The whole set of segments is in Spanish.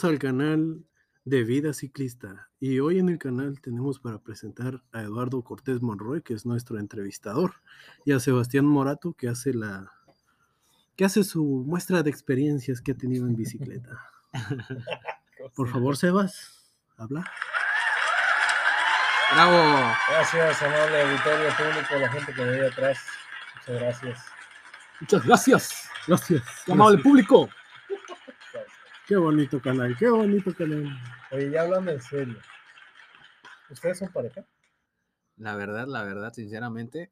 Bienvenidos al canal de Vida Ciclista. Y hoy en el canal tenemos para presentar a Eduardo Cortés Monroy, que es nuestro entrevistador, y a Sebastián Morato, que hace la que hace su muestra de experiencias que ha tenido en bicicleta. Por favor, Sebas, habla. Bravo. Gracias, amable auditorio público, la gente que me ve atrás. Muchas gracias. Muchas gracias, Gracias. amable público. Qué bonito canal, qué bonito canal. Oye, ya hablando en serio. ¿Ustedes son pareja? La verdad, la verdad, sinceramente.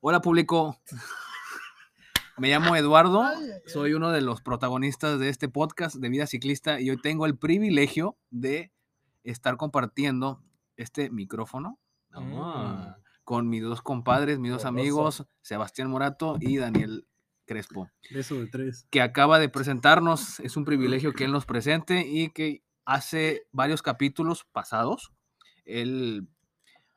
Hola, público. Me llamo Eduardo, soy uno de los protagonistas de este podcast de Vida Ciclista y hoy tengo el privilegio de estar compartiendo este micrófono ah, con mis dos compadres, mis dos amigos, Sebastián Morato y Daniel Crespo. Beso de tres. que acaba de presentarnos. Es un privilegio que él nos presente y que hace varios capítulos pasados, él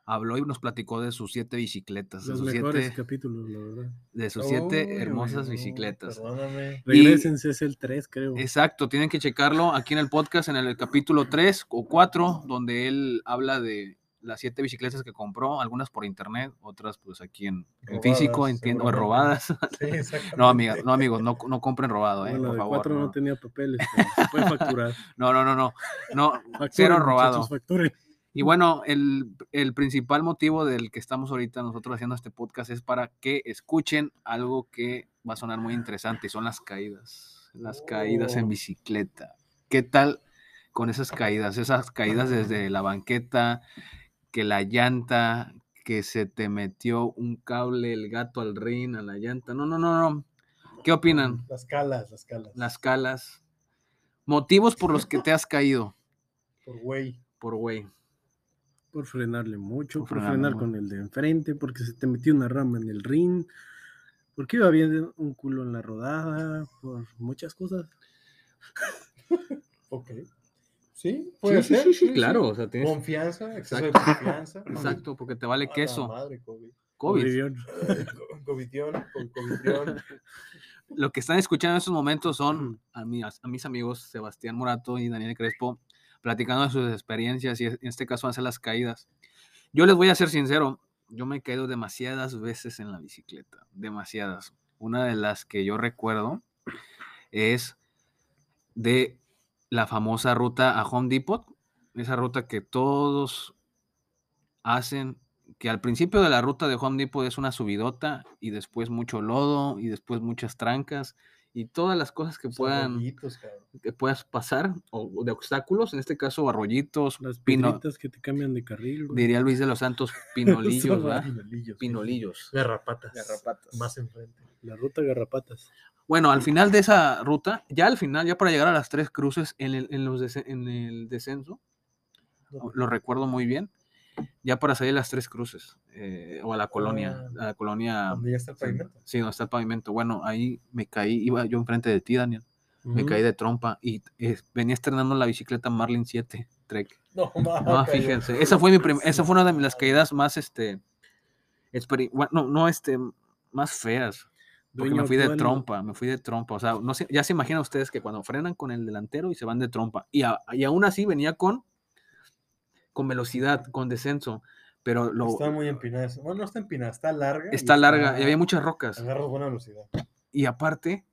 habló y nos platicó de sus siete bicicletas, de sus mejores siete, capítulos, la verdad. de sus siete hermosas bicicletas. Perdóname. Regrésense, es el 3, creo. Exacto, tienen que checarlo aquí en el podcast, en el capítulo 3 o 4, donde él habla de las siete bicicletas que compró, algunas por internet, otras pues aquí en, en físico, entiendo, o robadas. Sí. No, amiga, no, amigos, no, no compren robado, eh, Bueno, por favor. 4 no. no. tenía papeles, pero se puede facturar. No, no, no, no. No, Facturen, cero robado. facturen. Y bueno, el, el principal motivo del que estamos ahorita nosotros haciendo este podcast es para que escuchen algo que va a sonar muy interesante y son las caídas. Las caídas en Oh. bicicleta. ¿Qué tal con esas caídas? Esas caídas desde la banqueta, que la llanta, que se te metió un cable, el gato al rin, a la llanta. No, no, no, no. ¿Qué opinan? Las calas, las calas. Las calas. Motivos por los que te has caído, Por güey. por güey. Por frenarle mucho, Por por, frenarle frenar mucho. con el de enfrente, porque se te metió una rama en el ring, porque iba bien un culo en la rodada, por muchas cosas. Ok. Sí, puede sí, ser. sí, sí, claro, o sea, tienes- Confianza, exceso de Exacto. confianza. Exacto, porque te vale A la queso. madre, COVID. COVID. Boliviano. Eh, co- Covidión, co- covidión. Lo que están escuchando en estos momentos son a, mi- a mis amigos Sebastián Morato y Daniel Crespo platicando de sus experiencias y en este caso ser las caídas. Yo les voy a ser sincero, yo me he caído demasiadas veces en la bicicleta, demasiadas. Una de las que yo recuerdo es de la famosa ruta a Home Depot, esa ruta que todos hacen, que al principio de la ruta de Home Depot es una subidota y después mucho lodo y después muchas trancas y todas las cosas que puedan que puedas pasar o o de obstáculos, en este caso arroyitos, Las pino- que te cambian de carril. güey. diría Luis de los Santos, pinolillos, ¿verdad? Pinolillos. Pinolillos. Garrapatas. Garrapatas. Más enfrente. La ruta Garrapatas. Bueno, al final de esa ruta, ya al final, ya para llegar a las tres cruces en el, en los en el descenso, lo recuerdo muy bien, ya para salir a las tres cruces, eh, o a la colonia, Ah, a la colonia, Donde ya está el sí, pavimento. sí, donde está el pavimento. Bueno, ahí me caí, iba yo enfrente de ti, Daniel, me caí de trompa y eh, venía estrenando la bicicleta Marlin 7 Trek. No, No, mames. fíjense, esa fue mi prim- esa fue una de las caídas más, este, no, no, este, más feas. Porque Dueño me fui de trompa, me fui de trompa. O sea, no sé, ya se imaginan ustedes que cuando frenan con el delantero y se van de trompa. Y, a- y aún así venía con, con velocidad, con descenso. Pero lo, Está muy empinada. Bueno, no está empinada, está larga. y está larga y había muchas rocas. Agarras buena velocidad. Y aparte,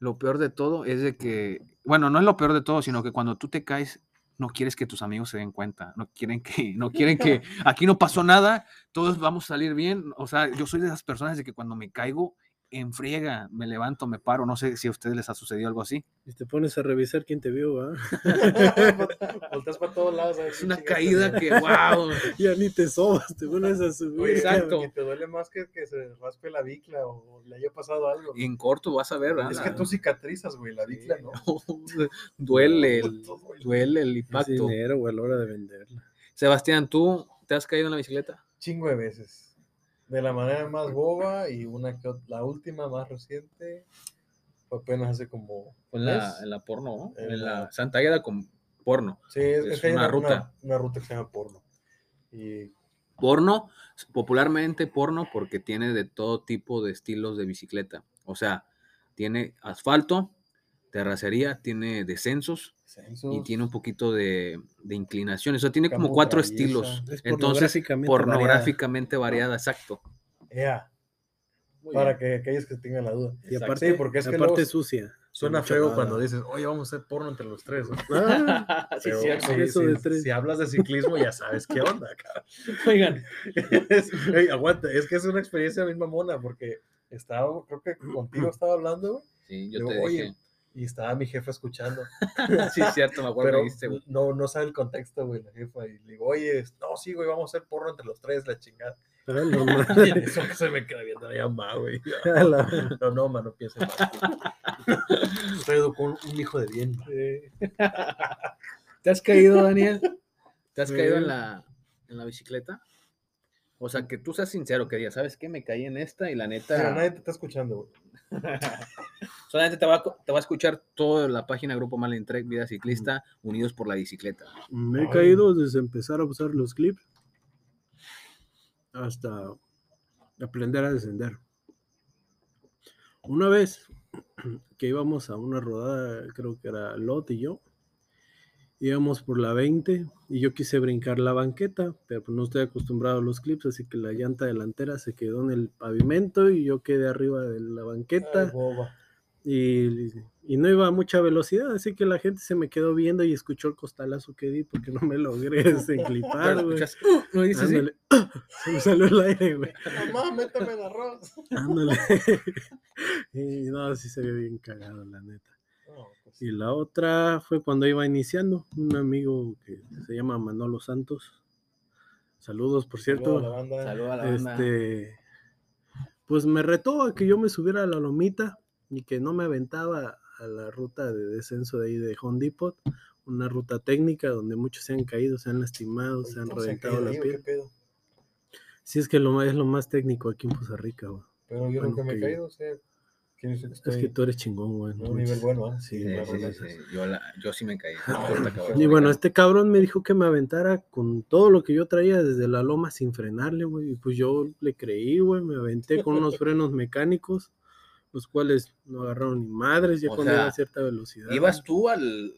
lo peor de todo es de que, bueno, no es lo peor de todo, sino que cuando tú te caes, no quieres que tus amigos se den cuenta, no quieren que, no quieren que, aquí no pasó nada, todos vamos a salir bien. O sea, yo soy de esas personas de que cuando me caigo en friega, me levanto, me paro, no sé si a ustedes les ha sucedido algo así. Y te pones a revisar quién te vio, ¿va? Volteas para todos lados. a ver Es una caída que, wow. ya ni te sobas, te pones a subir. Oye, Exacto. Y te duele más que que se raspe la bicla o le haya pasado algo. Y en corto vas a ver, ¿verdad? Es que tú cicatrizas, güey, la bicla no. duele, el, duele el Es impacto. dinero, güey, a la hora de venderla. Sebastián, ¿tú te has caído en la bicicleta? Chingo de veces. De la manera más boba y una que la última más reciente fue apenas hace como. En la, en la porno, ¿no? En En la la- Santa Águeda con porno. Sí, es, una ruta. Una, ruta que se llama porno. Y Porno, popularmente porno porque tiene de todo tipo de estilos de bicicleta. O sea, tiene asfalto, terracería, tiene descensos y tiene un poquito de, de inclinación. Eso tiene como cuatro traviesa. estilos. Es Entonces, pornográficamente pornográficamente variada, exacto. ea, Muy para que aquellos que tengan la duda. Y aparte, Sí, porque es que aparte luego sucia. Suena feo baba. cuando dices, oye, vamos a hacer porno entre los tres. ¿no? Ah, sí, Pero sí, Eso sí, de tres. si hablas de ciclismo, ya sabes qué onda. cabrón. Oigan, Es- ey, aguanta, es que es una experiencia bien mamona porque estaba, creo que contigo estaba hablando güey, sí, yo Digo, te oye, dije. Y estaba mi jefa escuchando. Sí, cierto, me acuerdo pero que dijiste, güey. no, no sabe el contexto, güey, la jefa. Y le digo, oye, no, sí, güey, vamos a hacer porno entre los tres, la chingada. ah, no, ma- Y en eso que se me queda viendo la mamá, güey. No, no, mano, piensa mal. Estoy educando un hijo de bien. ¿Te has caído, Daniel? ¿Te has Sí. caído en la, en la bicicleta? O sea, que tú seas sincero, que digas, ¿sabes qué? Me caí en esta y la neta... Pero nadie te está escuchando, güey. Solamente te va, a, te va a escuchar toda la página Grupo Malentrek Vida Ciclista, Unidos por la Bicicleta. Me he Ay. caído desde empezar a usar los clips hasta aprender a descender. Una vez que íbamos a una rodada, creo que era Lot y yo, íbamos por la 20 y yo quise brincar la banqueta, pero pues no estoy acostumbrado a los clips, así que la llanta delantera se quedó en el pavimento y yo quedé arriba de la Ay, banqueta boba. y, y no iba a mucha velocidad, así que la gente se me quedó viendo y escuchó el costalazo que di porque no me logré desenclipar, güey. "Uh", ¿no dices. Se me salió el aire, güey. Mamá, méteme el arroz. Ándale. Y no, sí se ve bien cagado, la neta. No, pues, Y la otra fue cuando iba iniciando, un amigo que se llama Manolo Santos. Saludos, por saludo a la cierto. banda. Saluda a la banda. Este, pues me retó a que yo me subiera a la lomita y que no me aventaba a la ruta de descenso de ahí de Home Depot, una ruta técnica donde muchos se han caído, se han lastimado, se han ¿Cómo se reventado la ahí, o ¿Qué piel. Sí, es que lo es lo más técnico aquí en Costa Rica. Pero yo Bueno, nunca me he caído, o sea, quién dice que estoy Es que tú eres chingón, güey. un nivel bueno, ¿ah? Sí, Sí, la sí, verdad. sí, sí. Yo, la- yo sí me caí. De Y bueno, este cabrón me dijo que me aventara con todo lo que yo traía desde la loma sin frenarle, güey. Y pues yo le creí, güey. Me aventé con unos frenos mecánicos, los cuales no agarraron ni madres ya O cuando sea, iba a cierta velocidad. Ibas tú al...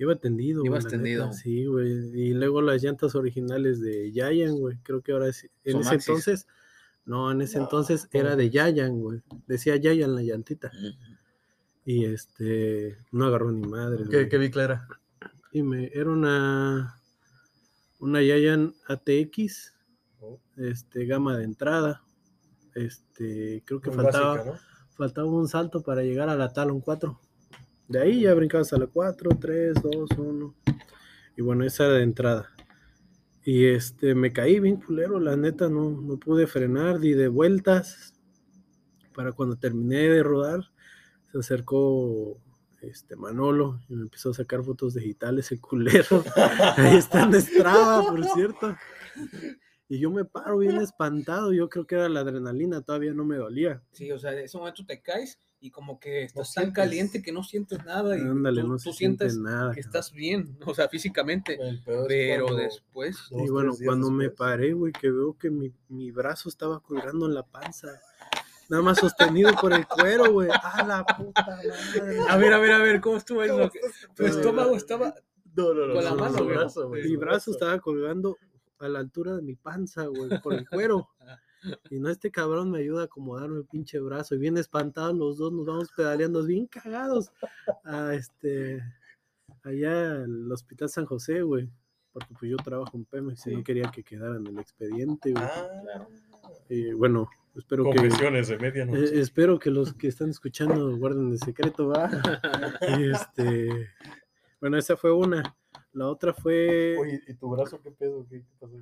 Iba tendido, güey. ibas tendido. neta, Sí, güey. Y luego las llantas originales de Yayan, güey. Creo que ahora sí. En Son ese Maxis. entonces, no, en ese No, entonces era de. Yayan, güey. Decía Yayan la llantita. Y este, no agarró ni madre. ¿Qué, qué bicla era? Y me, era una, una Yayan ATX, Oh, este, gama de entrada. Este, creo que muy faltaba, básica, ¿no? faltaba un salto para llegar a la Talon 4. De ahí ya brincabas a la 4, 3, 2, 1. Y bueno, esa era de entrada. Y este, me caí bien culero, la neta, no, no pude frenar, di de vueltas. Para cuando terminé de rodar, se acercó este Manolo y me empezó a sacar fotos digitales, el culero. Ahí está en Strava, por cierto. Y yo me paro bien espantado, yo creo que era la adrenalina, todavía no me dolía. Sí, o sea, en ese momento te caes y como que estás No tan caliente que no sientes nada y Ándale, tú, no tú sientes nada. que estás bien, o sea, físicamente, pero cuando después... dos, Y bueno, cuando me paré, güey, que veo que mi, mi brazo estaba colgando en la panza. Nada más sostenido por el cuero, güey. ¡A la puta madre! A ver, a ver, a ver, ¿cómo estuvo ¿Cómo eso? Tu estómago estaba... No, no, no, con la mano, güey. Mi brazo estaba colgando a la altura de mi panza, güey, por el cuero. Y no, este cabrón me ayuda a acomodarme el pinche brazo. Y bien espantados los dos, nos vamos pedaleando bien cagados a este, allá al Hospital San José, güey. Porque pues yo trabajo en Pemex y no quería que quedara en el expediente, güey. Ah, Y bueno, espero que... confesiones de medianoche. Eh, espero que los que están escuchando guarden el secreto, ¿va? Y este, bueno, esa fue una. La otra fue, Oye, ¿y tu brazo qué pedo? ¿Qué, qué pasó?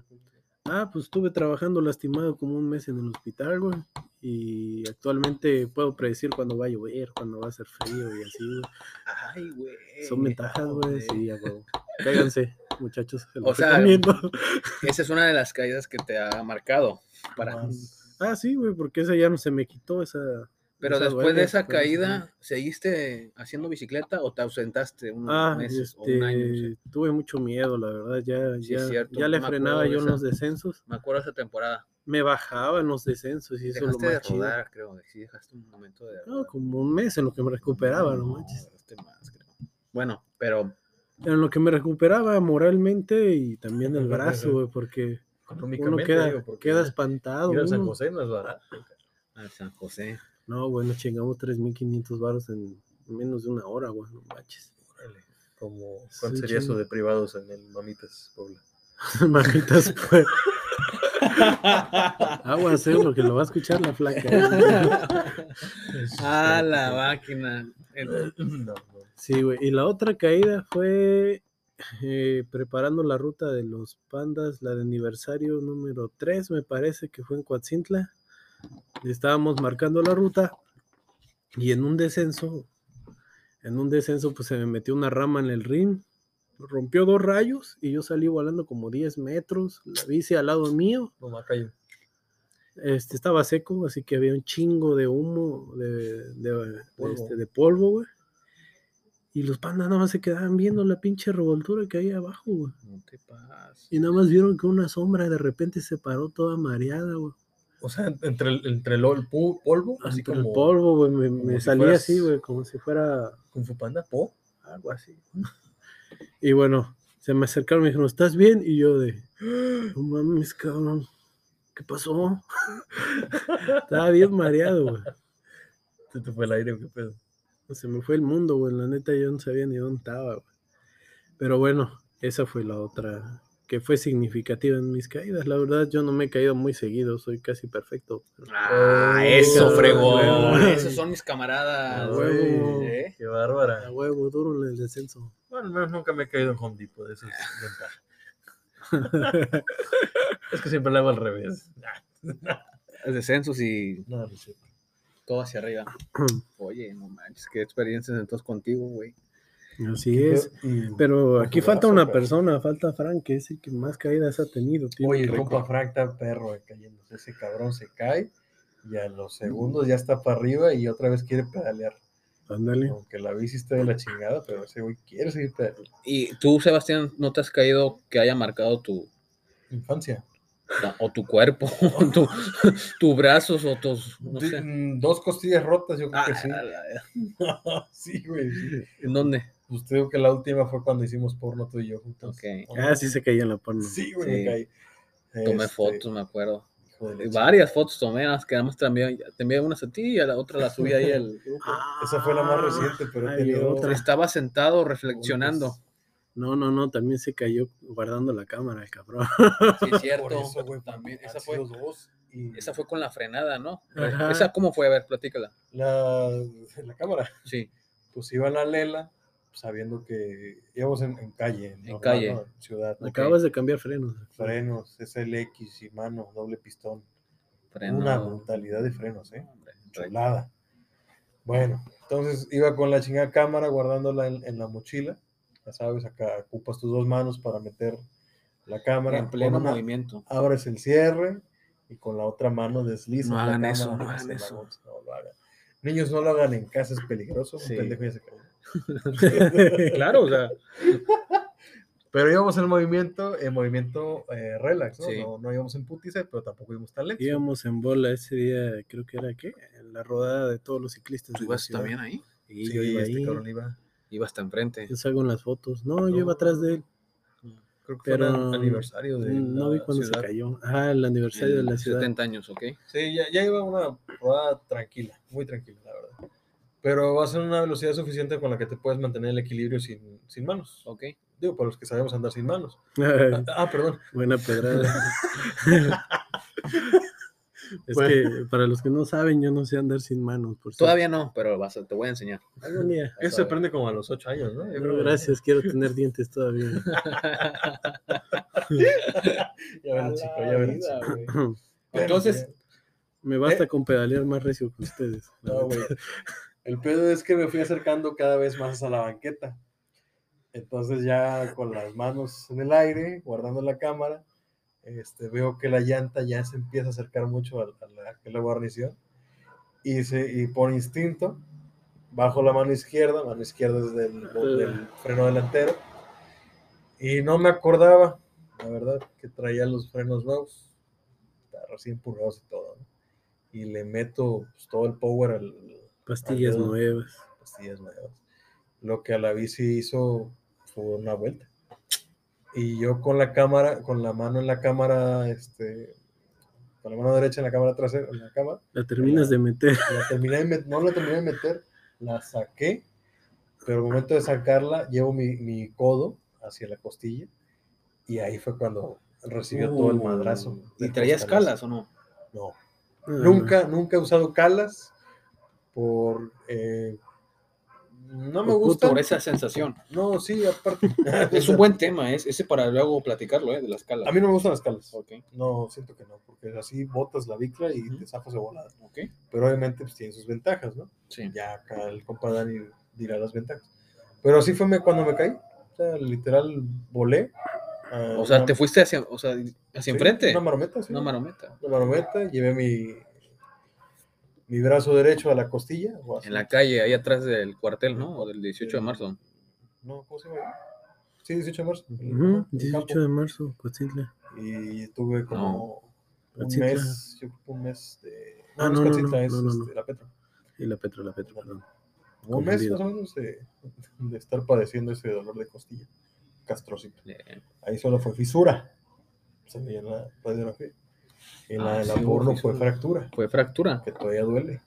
Ah, pues estuve trabajando lastimado como un mes en el hospital, güey. Y actualmente puedo predecir cuándo va a llover, cuándo va a ser frío y así, güey. Ay, güey. Son ventajas, güey. Sí, a huevo. Cáiganse, muchachos. Se O sea. Esa es una de las caídas que te ha marcado. Para... Ah, sí, güey, porque esa ya no se me quitó, esa. Pero después duele, de esa esa- caída, ¿seguiste haciendo bicicleta o te ausentaste unos Ah, meses o un año? no este, tuve mucho miedo, la verdad. Ya, Sí, ya, es cierto, ya le frenaba yo en los descensos. Me acuerdo esa temporada. me bajaba en los descensos y eso es lo Dejaste de más chido. rodar, creo. Sí, dejaste un momento de No, rodar. como un mes en lo que me recuperaba, no manches. rodaste más, creo. Bueno, pero En lo que me recuperaba moralmente y también el brazo, güey, porque uno queda, digo, porque queda espantado. ir a San. José no es barato. a San José. No, güey, nos chingamos 3.500 baros en menos de una hora, güey, no manches. Órale, Como, Sí, ¿Cuánto sería eso de privados en el Mamitas Puebla? Majitas, pues. Aguas, eh, porque lo va a escuchar la flaca. ah, la máquina. El- No, no. Sí, güey. Y la otra caída fue eh, preparando la ruta de los pandas, la de aniversario número 3, me parece que fue en Coatzintla. Estábamos marcando la ruta y en un descenso, en un descenso, pues se me metió una rama en el ring, rompió dos rayos y yo salí volando como 10 metros, la bici al lado mío. No, me cayó. Este, estaba seco, así que había un chingo de humo, de, de, de, Polvo. este, de polvo, güey. Y los pandas nada más se quedaban viendo la pinche revoltura que hay abajo, güey. No te pases. Y nada más vieron que una sombra de repente se paró toda mareada, güey. O sea, entre el, entre el, polvo, así Entre como el polvo, güey, me, me salía fueras- así, güey, como si fuera Kung Fu Panda, po. algo así. Y bueno, se me acercaron y me dijeron, ¿estás bien? Y yo de, no mames, cabrón, ¿qué pasó? Estaba bien mareado, güey. Se te fue el aire, qué pedo. Se me fue el mundo, güey. La neta, yo no sabía ni dónde estaba, güey. Pero bueno, esa fue la otra que fue significativa en mis caídas. La verdad, yo no me he caído muy seguido, soy casi perfecto. Ah, eso, fregón. huevo. Esos son mis camaradas. A huevo. ¿eh? Qué A bárbara. huevo, duro en el descenso. Bueno, al menos nunca me he caído en Home Depot, de eso es ventaja. Es que siempre lo hago al revés. Descensos y No, no sé. todo hacia arriba. Oye, no manches, qué experiencias entonces contigo, güey. Así es. Y- Pero aquí falta una persona, falta Frank, que es el que más caídas ha tenido. tiene Oye, el compa Frank está perro eh, cayéndose. Ese cabrón se cae y a los segundos ya está para arriba y otra vez quiere pedalear. Ándale. Aunque la bici está de la chingada, pero ese güey quiere seguir pedaleando. Y tú, Sebastián, ¿no te has caído que haya marcado tu, Infancia. no, o tu cuerpo, o tu, tus brazos, o tus, no sé? mm, Dos costillas rotas, yo creo Ah, que sí. la- la- sí, güey. sí. ¿En dónde? Pues te digo que la última fue cuando hicimos porno tú y yo juntos. Ok. ¿O no? Ah, sí se caía en la porno. Sí, güey, Sí. me caí. Tomé Este, fotos, me acuerdo. Varias fotos tomé, las que además te envié, te envié unas a ti y a la otra la subí ahí al grupo. Esa fue la más reciente, pero he Ay, tenido- otra. Estaba sentado reflexionando. No, no, no, también se cayó guardando la cámara, el cabrón. Sí, cierto. eso, güey, También, esa fue, dos y esa fue con la frenada, ¿no? Ajá. ¿Esa cómo fue? A ver, platícala. la, la cámara. Sí. Pues iba a la lela, sabiendo que íbamos en, en calle. normal, calle. ¿no? En ciudad. ¿no? Acabas de cambiar frenos. Frenos, SLX y mano, doble pistón. Freno. Una brutalidad de frenos, ¿eh? Chulada. Bueno, entonces iba con la chingada cámara guardándola en, en la mochila. Ya sabes, acá ocupas tus dos manos para meter la cámara. En pleno una- movimiento. abres el cierre y con la otra mano deslizas No la hagan cámara eso, no hagan la eso. No lo hagan. Niños, no lo hagan en casa, es peligroso. Sí. Un pendejo ya se cayó. claro, o sea. Pero íbamos en movimiento, en movimiento eh, relax, ¿no? Sí. ¿no? No íbamos en putiza, pero tampoco íbamos tan lentos. Íbamos en bola ese día, creo que era qué, en la rodada de todos los ciclistas. ¿Tú ibas también ahí? Y Sí, yo iba este ahí, cabrón iba. Iba hasta enfrente. yo salgo en las fotos. No, yo iba atrás de él. Creo que fue Pero el aniversario de no la vi cuando ciudad. se cayó. Ah, el aniversario de la ciudad. 70 años, ¿ok? Sí, ya, ya iba una rodada tranquila, muy tranquila, la verdad. Pero va a ser una velocidad suficiente con la que te puedes mantener el equilibrio sin, sin manos. Ok. Digo, para los que sabemos andar sin manos. Ah, ah, perdón. Buena pedrada. es Bueno. que para los que no saben, yo no sé andar sin manos. Por. Todavía no, pero vas a- te voy a enseñar. Algún día. Eso se aprende como a los ocho años, ¿no? Yo No, creo que- gracias, quiero tener dientes todavía. Ya ven, chico, ya ven. Entonces, Me basta con pedalear más recio que ustedes. No, güey. El pedo es que me fui acercando cada vez más a la banqueta. Entonces ya con las manos en el aire, guardando la cámara, este, veo que la llanta ya se empieza a acercar mucho a, a la, a la guarnición. Y, se, y por instinto, bajo la mano izquierda, mano izquierda es del, del freno delantero. Y no me acordaba, la verdad, que traía los frenos nuevos. recién purgados y todo. ¿no? Y le meto pues, todo el power al, Pastillas nuevas. pastillas nuevas. Lo que a la bici hizo fue una vuelta. Y yo con la cámara, con la mano en la cámara, este, con la mano derecha en la cámara trasera, en la cámara, La terminas de meter. la terminé de met- no la terminé de meter, la saqué, pero al momento de sacarla, llevo mi, mi codo hacia la costilla y ahí fue cuando recibió todo el madrazo. Uh, de ¿Y traías calas o no? No, Ah, nunca, nunca he usado calas por... eh, no me gusta. Por esa sensación. No, sí, aparte. Es un buen tema, es ese para luego platicarlo, ¿eh? De las calas. A mí no me gustan las calas. Ok, No, siento que no, porque así botas la bicla y te zafas de volada. ok. Pero obviamente pues, tiene sus ventajas, ¿no? Sí. Ya acá el compa Dani dirá las ventajas. Pero así fue cuando me caí. O sea, literal volé. O sea, una- te fuiste hacia, o sea, hacia sí, enfrente. Una marometa, sí. Una marometa. Una marometa, llevé mi, mi brazo derecho a la costilla. o así. En la calle, ahí atrás del cuartel, ¿no? O del 18 de marzo. No, ¿cómo se llama? Sí, 18 de marzo. en- Ujú, en campo. 18 de marzo, Coatzintla. y tuve como un mes, yo creo que un mes de... Ah, es no, no, Coatzintla, no, es, no, no, no. este, la Petra. Y la Petro, la Petro, perdón. Un mes más o menos de, de estar padeciendo ese dolor de costilla, castrocito. Ahí solo fue fisura, se veía en la radiografía. En la Ah, de la sí, fue fractura, Fue fractura. que todavía duele,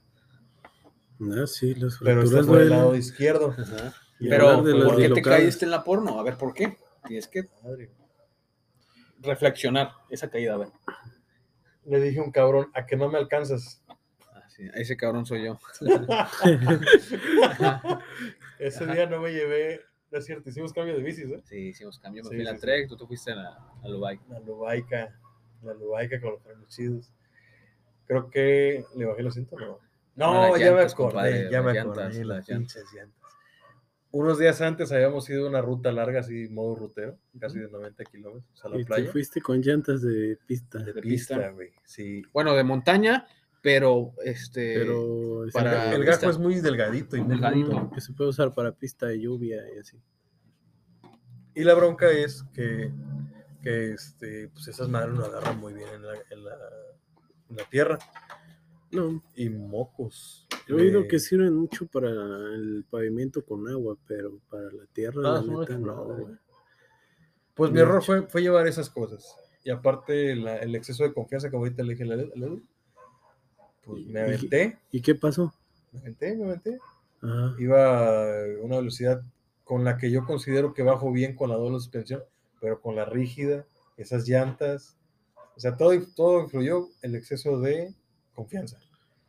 Ah, sí, las pero este fracturas fue del lado izquierdo. Ajá. Y Pero, de ¿por qué te caíste en la porno? A ver, ¿por qué? Tienes que Madre, reflexionar esa caída, a ver. Le dije a un cabrón, a que no me alcanzas. Ah, sí, ese cabrón soy yo. Ese Ajá. día no me llevé, no es cierto, hicimos cambio de bicis, ¿eh? Sí, hicimos cambio. Me Sí, fui a la. Trek, tú te fuiste a, la, a Lubai. La lubaica, la lubaica con los frenos chidos. Creo que le bajé los cintos, no. No, ya me llantas, acordé, compadre, ya me las acordé, llantas, las las llantas. pinches llantas. Unos días antes habíamos ido a una ruta larga, así, modo rutero, casi de 90 kilómetros, a la Y te playa. fuiste con llantas de pista. De de pista, güey, sí. Bueno, de montaña, pero este. Pero es para- El pista. gajo es muy delgadito y Delgadito. que se puede usar para pista de lluvia y así. Y la bronca es que, que este, pues esas madres no agarran muy bien en la, en la, en la tierra. No, Y mocos. he oído que sirven mucho para el pavimento con agua, pero para la tierra, Ah, la son neta, no. Pues mi error fue, fue llevar esas cosas. Y aparte la- el exceso de confianza, como ahorita le dije a Edu, pues Y- me y- aventé, ¿Y qué pasó? me aventé, me aventé. Ajá. Iba a una velocidad con la que yo considero que bajo bien con la doble suspensión, pero con la rígida, esas llantas. O sea, todo, todo influyó el exceso de confianza.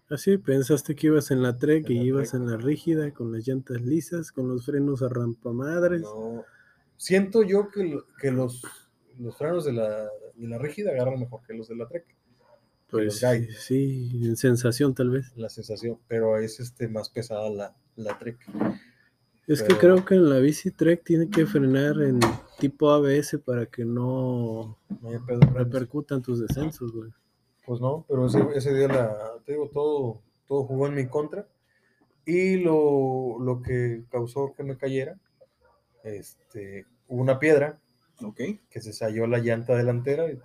Así, pensaste que ibas en la Trek En y la ibas Trek. en la rígida, con las llantas lisas, con los frenos a rampamadres. No, siento yo que, que los, los frenos de la, de la rígida agarran mejor que los de la Trek. pues sí, en sensación tal vez. La sensación, pero es este, más pesada la, la Trek. Es que creo que en la bici Trek tiene que frenar en tipo ABS para que no frenos. repercutan tus descensos, güey. Pues no, pero ese, ese día la, te digo, todo, todo jugó en mi contra. Y lo, lo que causó que me cayera, este, hubo una piedra Ok. que se salió la llanta delantera. y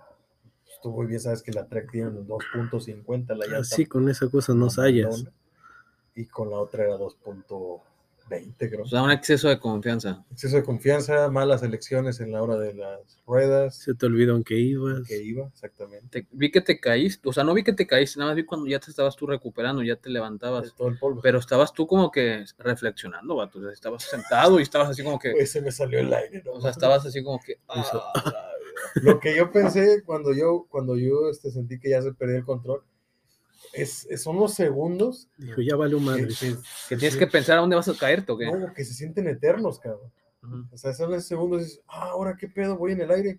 Estuvo muy bien, sabes que la Trek tiene unos 2.50 la llanta. Así con esa cosa no mamalona, Y con la otra era 2.20, creo. O sea, un exceso de confianza. Exceso de confianza, malas elecciones en la hora de las ruedas. Se te olvidó en qué ibas. Que iba, exactamente. Te- vi que te caíste, o sea, no vi que te caíste, nada más vi cuando ya te estabas tú recuperando, ya te De levantabas. todo el polvo. Pero estabas tú como que reflexionando, vato. O sea, estabas sentado y estabas así como que. Pues se me salió el aire, ¿no? O sea, estabas así como que. "Ah, Lo que yo pensé cuando yo, cuando yo este, sentí que ya se perdió el control, es, es- son los segundos Dijo, ya valió que, madre. que- que tienes sí, que pensar a dónde vas a caerte o qué. no, que se sienten eternos, cabrón. Ujú. O sea, son esos segundos y dices, ah, ahora qué pedo, voy en el aire.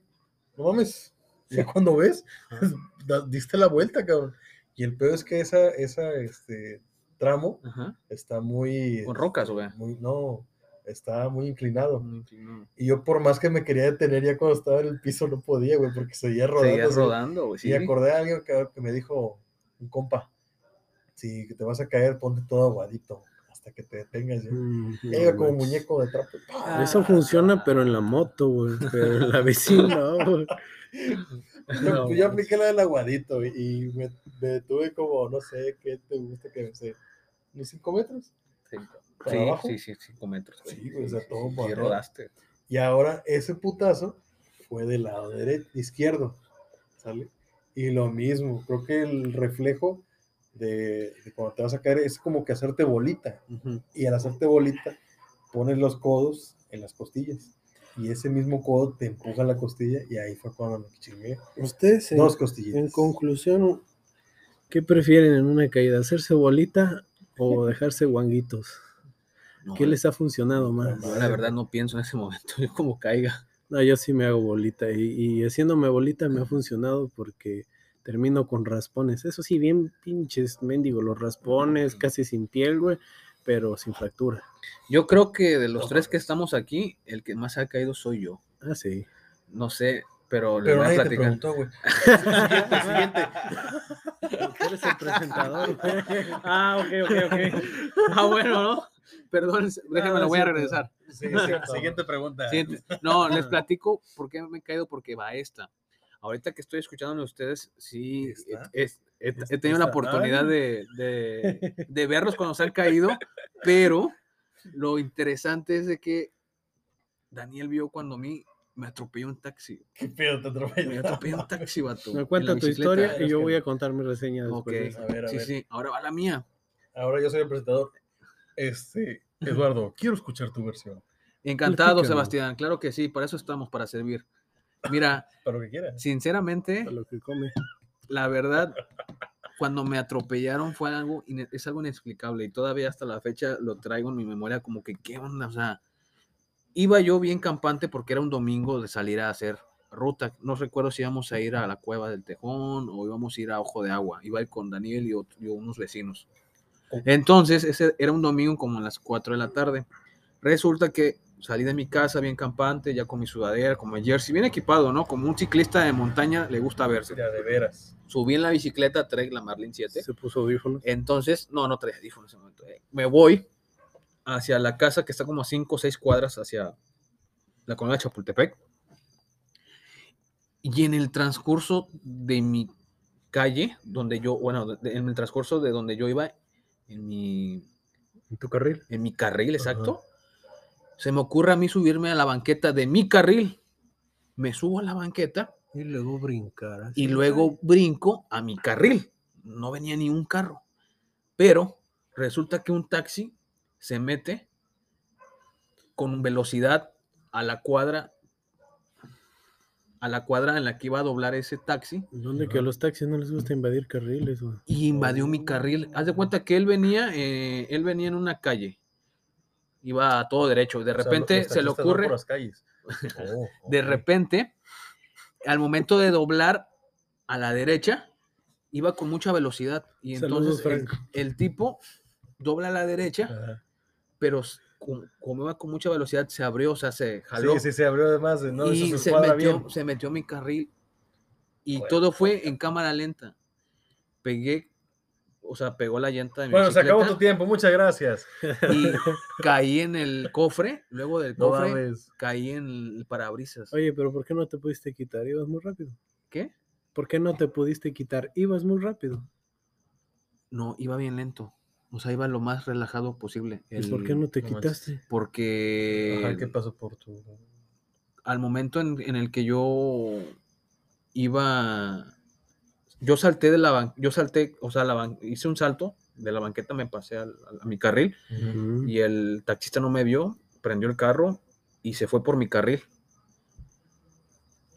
No mames. Ya cuando ves, da- diste la vuelta, cabrón. Y el pedo es que esa, esa, este, tramo Ajá. está muy... Con rocas, muy- no, está muy inclinado. Muy inclinado. Y yo por más que me quería detener ya cuando estaba en el piso no podía, güey, porque seguía rodando. Seguías así. rodando, güey. Sí. Y acordé a alguien que, que me dijo, un compa, si te vas a caer, ponte todo aguadito hasta que te detengas. ya". Mm, no iba como manches. muñeco de trapo. ¡pah! Eso funciona, pero en la moto, güey. Pero en la bici no, güey. Yo, No, pues, yo apliqué la del aguadito y, me, me detuve como, no sé, ¿qué te gusta que me sé? ¿Unos 5 metros? ¿Para Sí, abajo? sí, sí, cinco metros. güey. Sí, güey, o sea, todo Sí, para arriba. rodaste. Y ahora ese putazo fue del lado derecho, izquierdo, ¿sale? Y lo mismo, creo que el reflejo de, de cuando te vas a caer es como que hacerte bolita. Y al hacerte bolita, pones los codos en las costillas. Y ese mismo codo te empuja la costilla y ahí fue cuando me chingué. Ustedes, en, Dos en costillas. conclusión, ¿qué prefieren en una caída? ¿Hacerse bolita o dejarse guanguitos? No, ¿Qué les ha funcionado más? yo la verdad no pienso en ese momento, yo como caiga. No, yo sí me hago bolita y, y haciéndome bolita me ha funcionado porque termino con raspones. Eso sí, bien pinches, mendigo, los raspones, casi sin piel, güey, pero sin fractura. Yo creo que de los tres que estamos aquí, el que más ha caído soy yo. Ah, sí. No sé, pero Pero voy a nadie te platicar. preguntó, güey. siguiente, siguiente. Eres el presentador, güey. Ah, ok, ok, ok. Ah, bueno, ¿no? Perdón, déjenme, Ah, lo voy a regresar. Sí, sí, siguiente pregunta. Siguiente. No, les platico por qué me he caído, porque va esta. Ahorita que estoy escuchando a ustedes, sí, he, tenido la oportunidad de, de- de verlos cuando se han caído, pero lo interesante es de que Daniel vio cuando a mí me atropelló un taxi. ¿Qué pedo te atropelló? Me atropelló un taxi, vato. Me en cuenta tu historia y yo voy a contar mi reseña después. Ok, de eso. A ver, a sí, ver. sí, ahora va la mía. Ahora yo soy el presentador. Este, Eduardo, quiero escuchar tu versión. Encantado. Sebastián. Claro que sí, para eso estamos, para servir. Mira, Para lo que quieras. sinceramente, lo que come. la verdad, cuando me atropellaron fue algo, es algo inexplicable y todavía hasta la fecha lo traigo en mi memoria como que, ¿qué onda? O sea, iba yo bien campante porque era un domingo de salir a hacer ruta. No recuerdo si íbamos a ir a la cueva del Tejón o íbamos a ir a Ojo de Agua. Iba a ir con Daniel y, y unos vecinos. Entonces, ese era un domingo como a las 4 de la tarde. Resulta que salí de mi casa bien campante, ya con mi sudadera, con mi jersey, bien equipado, ¿no? Como un ciclista de montaña le gusta verse. Ya, de veras. Subí en la bicicleta, trae la Marlin 7. Se puso audífonos. Entonces, no, no traía audífonos en ese momento. eh. Me voy hacia la casa que está como a 5 o 6 cuadras hacia la colonia de Chapultepec. Y en el transcurso de mi calle, donde yo, bueno, en el transcurso de donde yo iba, en mi, ¿En tu carril? en mi carril, exacto, se me ocurre a mí subirme a la banqueta de mi carril. Me subo a la banqueta Y luego brincar. así. y luego brinco a mi carril. No venía ni un carro. Pero resulta que un taxi se mete con velocidad a la cuadra a la cuadra en la que iba a doblar ese taxi ¿Dónde que a los taxis no les gusta invadir carriles? güey? y invadió mi carril. Haz de cuenta que él venía, eh, él venía en una calle. Iba a todo derecho. De O sea, repente se le ocurre, por las calles. Oh, de repente, al momento de doblar a la derecha, iba con mucha velocidad. Y Saludos, entonces el, tipo dobla a la derecha, Ajá. pero s- como, con mucha velocidad, se abrió, o sea, se jaló. Sí, sí, se abrió además. No, y eso se, metió, bien. se metió a mi carril. Y Bueno, todo fue en cámara lenta. Pegué, o sea, pegó la llanta de mi Bueno, se acabó tu tiempo. Muchas gracias. y caí en el cofre. Luego del cofre, caí en el parabrisas. Oye, pero ¿por qué no te pudiste quitar? Ibas muy rápido. ¿Qué? ¿Por qué no te pudiste quitar? Ibas muy rápido. No, iba bien lento. O sea, iba lo más relajado posible. ¿Y por qué no te quitaste? Porque Ajá, ¿Qué pasó por tu...? al momento en, en el que yo iba, yo salté de la ban- yo salté, o sea, la ban- hice un salto de la banqueta, me pasé al- al- a, mi carril y el taxista no me vio, prendió el carro y se fue por mi carril.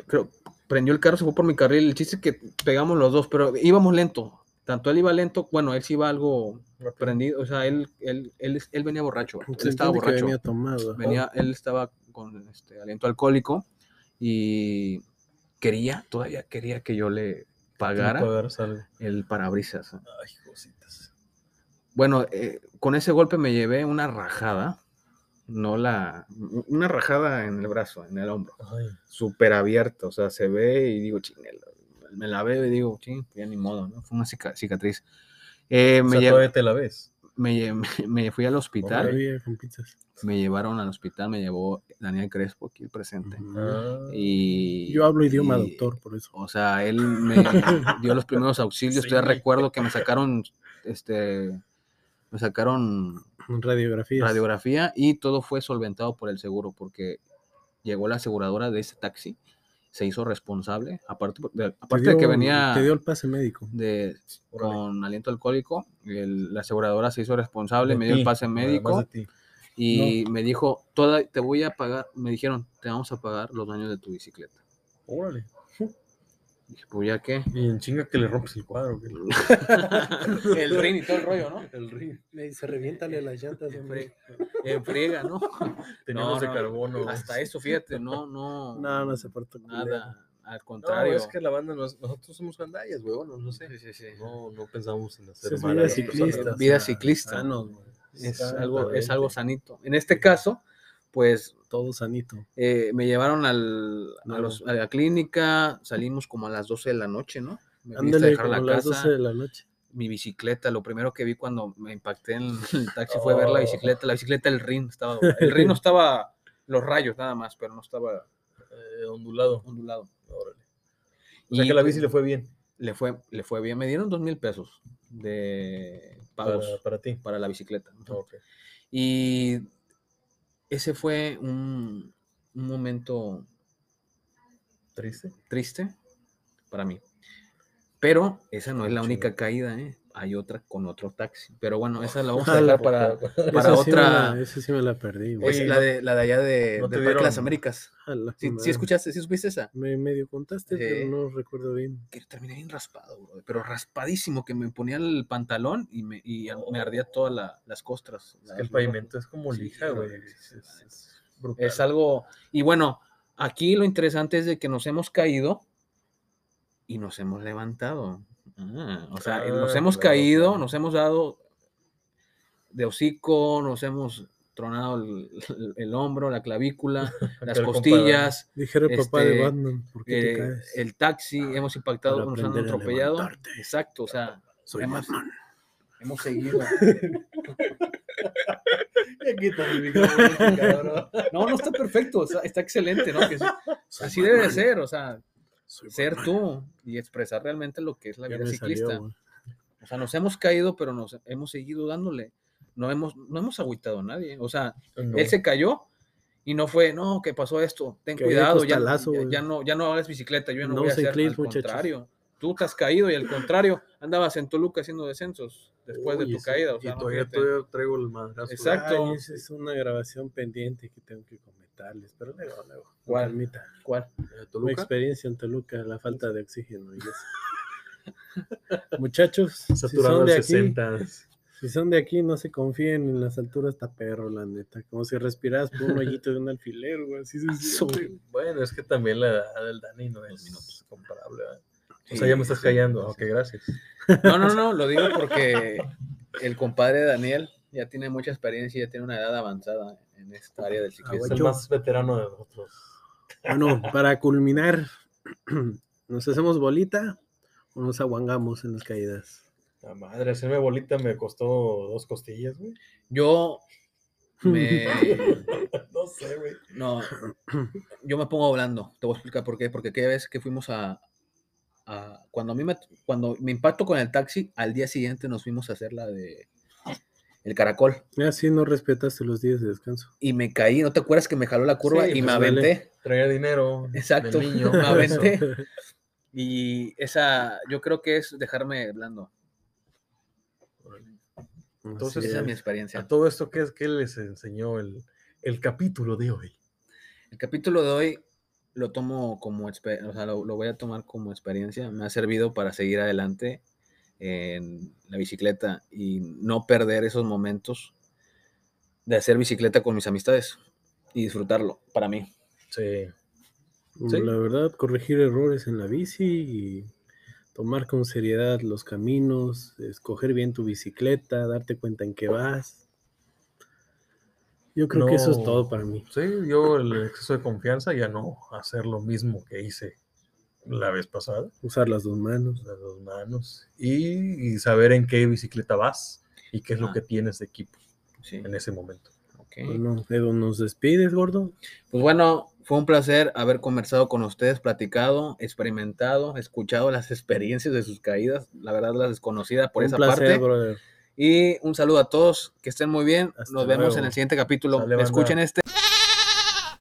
Creo, prendió el carro, se fue por mi carril. El chiste es que pegamos los dos, pero íbamos lento. Tanto él iba lento, bueno, él sí iba algo prendido, o sea, él, él, él, él venía borracho, él Se estaba borracho. venía tomado. Venía, él estaba con este, aliento alcohólico y quería, todavía quería que yo le pagara el parabrisas. Ay, cositas. Bueno, eh, con ese golpe me llevé una rajada, no la, una rajada en el brazo, en el hombro, súper abierto, o sea, se ve y digo, chinel, me la veo y digo, ching, ya ni modo, ¿no? Fue una cica- cicatriz. Eh, o me, sea, lle- todavía te la ves. me, me, me fui al hospital, Todavía con pizzas. me llevaron al hospital, me llevó Daniel Crespo aquí presente. Ah, Y Yo hablo idioma y- doctor, por eso. O sea, él me dio los primeros auxilios. Sí. Todavía recuerdo que me sacaron, este, me sacaron Radiografías. radiografía y todo fue solventado por el seguro porque llegó la aseguradora de ese taxi, se hizo responsable, aparte de, Te aparte de que venía Te dio el pase médico. de, con aliento alcohólico, el- la aseguradora se hizo responsable, de me dio el pase médico y me dijo, toda, te voy a pagar, me dijeron, te vamos a pagar los daños de tu bicicleta. Órale. Dije, pues ya qué. Y en chinga que le rompes el cuadro. que- el rin y todo el rollo, ¿no? El ring. Me dice, reviéntale las llantas. En hombre". En friega, ¿no? Tenía No, unos de no, carbono. Hasta eso, fíjate, no, no. No, no se portó. Nada, al No, contrario. es que la banda, no es- nosotros somos gandallas, güey, no sé. Sí, sí, sí. No, no pensamos en hacer Es vida ciclista. Vida ciclista. Es algo, es algo sanito. En este caso, pues Todo sanito. eh, me llevaron al, a, los- a la clínica, salimos como a las 12 de la noche, ¿no? Me viniste a Ándale, dejar a como la las casa, 12 de la noche. mi bicicleta, lo primero que vi cuando me impacté en el taxi fue ver la Oh. bicicleta, la bicicleta el rin, estaba, el rin no estaba, los rayos nada más, pero no estaba Eh, ondulado. ondulado. Órale. O sea que la pues, bici le fue bien le fue, le fue bien, me dieron dos mil pesos de pagos para, para, para ti. la bicicleta. Ok. Y ese fue un, un momento ¿Triste? triste para mí. Pero esa no es la única caída, ¿eh? Hay otra con otro taxi. Pero bueno, esa la vamos a Ojalá, dejar para, para sí otra. la- esa sí me la perdí, güey. es la, ¿no- de, la de allá de, no del Parque de las Américas. La ¿Sí, sí escuchaste? ¿Sí supiste esa? Me medio contaste, Sí. pero no recuerdo bien. Que terminé bien raspado, bro, pero raspadísimo, que me ponía el pantalón y me, y me ardía todas la- las costras. Es que el pavimento es como Sí, lija, güey. güey, Es, es- es brutal. Es algo. Y bueno, aquí lo interesante es de que nos hemos caído y nos hemos levantado. Ah, o sea, nos Ah, hemos claro, caído, claro. nos hemos dado de hocico, nos hemos tronado el, el- el hombro, la clavícula, las costillas, Dijera el papá de Este, Batman, ¿por qué te eh, caes? el taxi, hemos impactado, nos han atropellado. Exacto, o sea, Soy hemos, Batman. hemos seguido. Este. No, no está perfecto, sea, está excelente, ¿no? Que así debe de ser, o sea, Soy ser Batman. tú y expresar realmente lo que es la Ya vida salió, ciclista. güey. o sea, nos hemos caído, pero nos hemos seguido dándole. No hemos, no hemos agüitado a nadie. O sea, No. él se cayó y no fue, no, que pasó esto, ten Que cuidado, ya, ya, ya no, ya no hagas bicicleta, yo ya no, No voy a hacer. clips, al muchachos. contrario, tú te has caído y al contrario, andabas en Toluca haciendo descensos después de Uy, tu sí, caída. O y sea, no, todavía, todavía traigo el madrazo. Exacto. Ay, esa es una grabación pendiente que tengo que pero luego, luego. ¿Cuál? calmita. ¿Cuál? Eh, Mi experiencia en Toluca, la falta de oxígeno y eso. Muchachos, si Saturado son, de aquí, 60. si son de aquí, no se confíen en las alturas, está perro, la neta. Como si respiras por un hoyito de un alfiler, güey. Así se siente. Bueno, es que también la edad del Dani no es minutos. comparable. ¿verdad? O sea, ya me estás sí, callando. sí. Ok, gracias. No, no, no, lo digo porque el compadre Daniel ya tiene mucha experiencia ya tiene una edad avanzada en esta área del Es ciclismo. el Guacho. más veterano de nosotros. Bueno, para culminar, ¿nos hacemos bolita o nos aguangamos en las caídas? La madre, hacerme bolita me costó dos costillas, güey. Yo me... No sé, güey. No, yo me pongo hablando. Te voy a explicar por qué. Porque aquella vez que fuimos a... a- cuando a mí me, cuando me impacto con el taxi, al día siguiente nos fuimos a hacer la de... El caracol. Así no respetaste los días de descanso. Y me caí. ¿No te acuerdas que me jaló la curva Sí, y me pues, vale. aventé? Traía dinero. del Exacto. niño, Me eso. aventé. Y esa, yo creo que es dejarme blando. Entonces, Esa es mi experiencia. A todo esto, ¿qué, es, qué les enseñó el, el capítulo de hoy? El capítulo de hoy lo tomo como, expe- o sea, lo, lo voy a tomar como experiencia. Me ha servido para seguir adelante en la bicicleta y no perder esos momentos de hacer bicicleta con mis amistades y disfrutarlo para mí. Sí. Sí. La verdad, corregir errores en la bici y tomar con seriedad los caminos, escoger bien tu bicicleta, darte cuenta en qué vas. Yo creo que eso es todo para mí. Sí, yo el exceso de confianza ya no hacer lo mismo que hice la vez pasada, Usar las dos manos. las dos manos, y, y saber en qué bicicleta vas. y qué es lo Ah. que tienes de equipo Sí, en ese momento. ok. Bueno, Edu, ¿nos despides, gordo? Pues bueno, fue un placer haber conversado con ustedes, platicado, experimentado, escuchado las experiencias de sus caídas, la verdad las desconocida por Un esa placer, parte. brother. Y un saludo a todos, que estén muy bien. Hasta Nos vemos en luego. el siguiente capítulo. Escuchen este.